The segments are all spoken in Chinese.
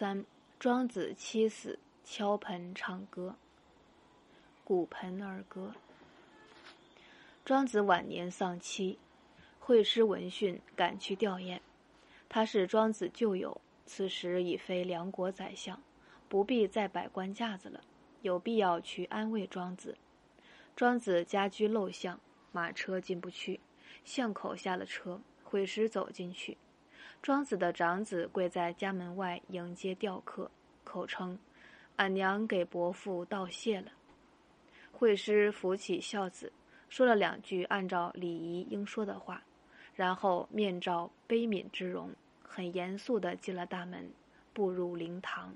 三，庄子妻死，敲盆唱歌。鼓盆儿歌。庄子晚年丧妻，惠施闻讯赶去吊唁。他是庄子旧友，此时已非梁国宰相，不必再摆官架子了，有必要去安慰庄子。庄子家居陋巷，马车进不去，巷口下了车，惠施走进去。庄子的长子跪在家门外迎接吊客，口称：“俺娘给伯父道谢了。”惠施扶起孝子，说了两句按照礼仪应说的话，然后面罩悲悯之容，很严肃地进了大门，步入灵堂。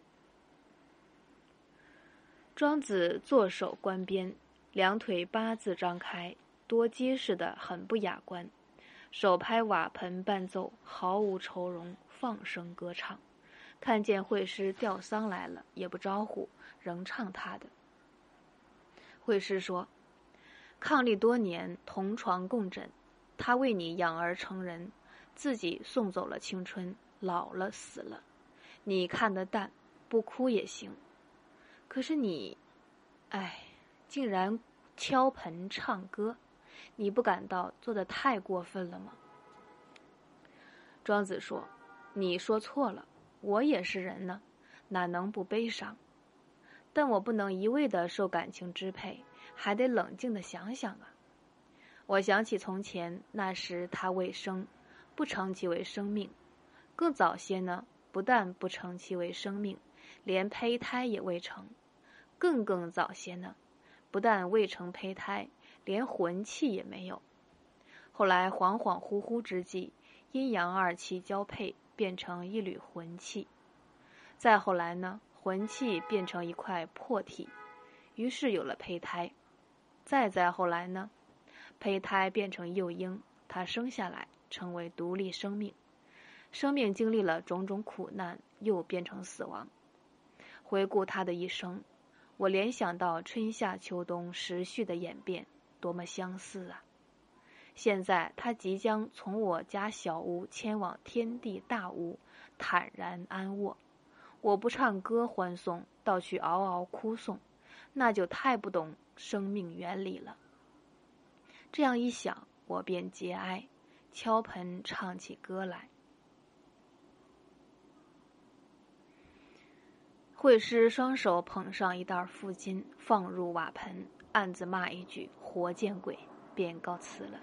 庄子坐守关边，两腿八字张开，多结实的很不雅观。手拍瓦盆伴奏，毫无愁容，放声歌唱。看见惠师吊丧来了，也不招呼，仍唱他的。惠师说：“伉俪多年，同床共枕，他为你养儿成人，自己送走了青春，老了死了，你看得淡，不哭也行。可是你，哎，竟然敲盆唱歌。”你不感到做的太过分了吗？庄子说：“你说错了，我也是人呢，哪能不悲伤？但我不能一味的受感情支配，还得冷静的想想啊。我想起从前那时，他未生，不称其为生命；更早些呢，不但不称其为生命，连胚胎也未成；更更早些呢，不但未成胚胎。”连魂气也没有。后来恍恍惚惚之际，阴阳二气交配，变成一缕魂气。再后来呢，魂气变成一块魄体，于是有了胚胎。再再后来呢，胚胎变成幼婴，它生下来成为独立生命。生命经历了种种苦难，又变成死亡。回顾他的一生，我联想到春夏秋冬时序的演变。多么相似啊！现在他即将从我家小屋迁往天地大屋，坦然安卧。我不唱歌欢送，倒去嗷嗷哭送，那就太不懂生命原理了。这样一想，我便节哀，敲盆唱起歌来。惠施双手捧上一袋负金，放入瓦盆。暗自骂一句“活见鬼”，便告辞了。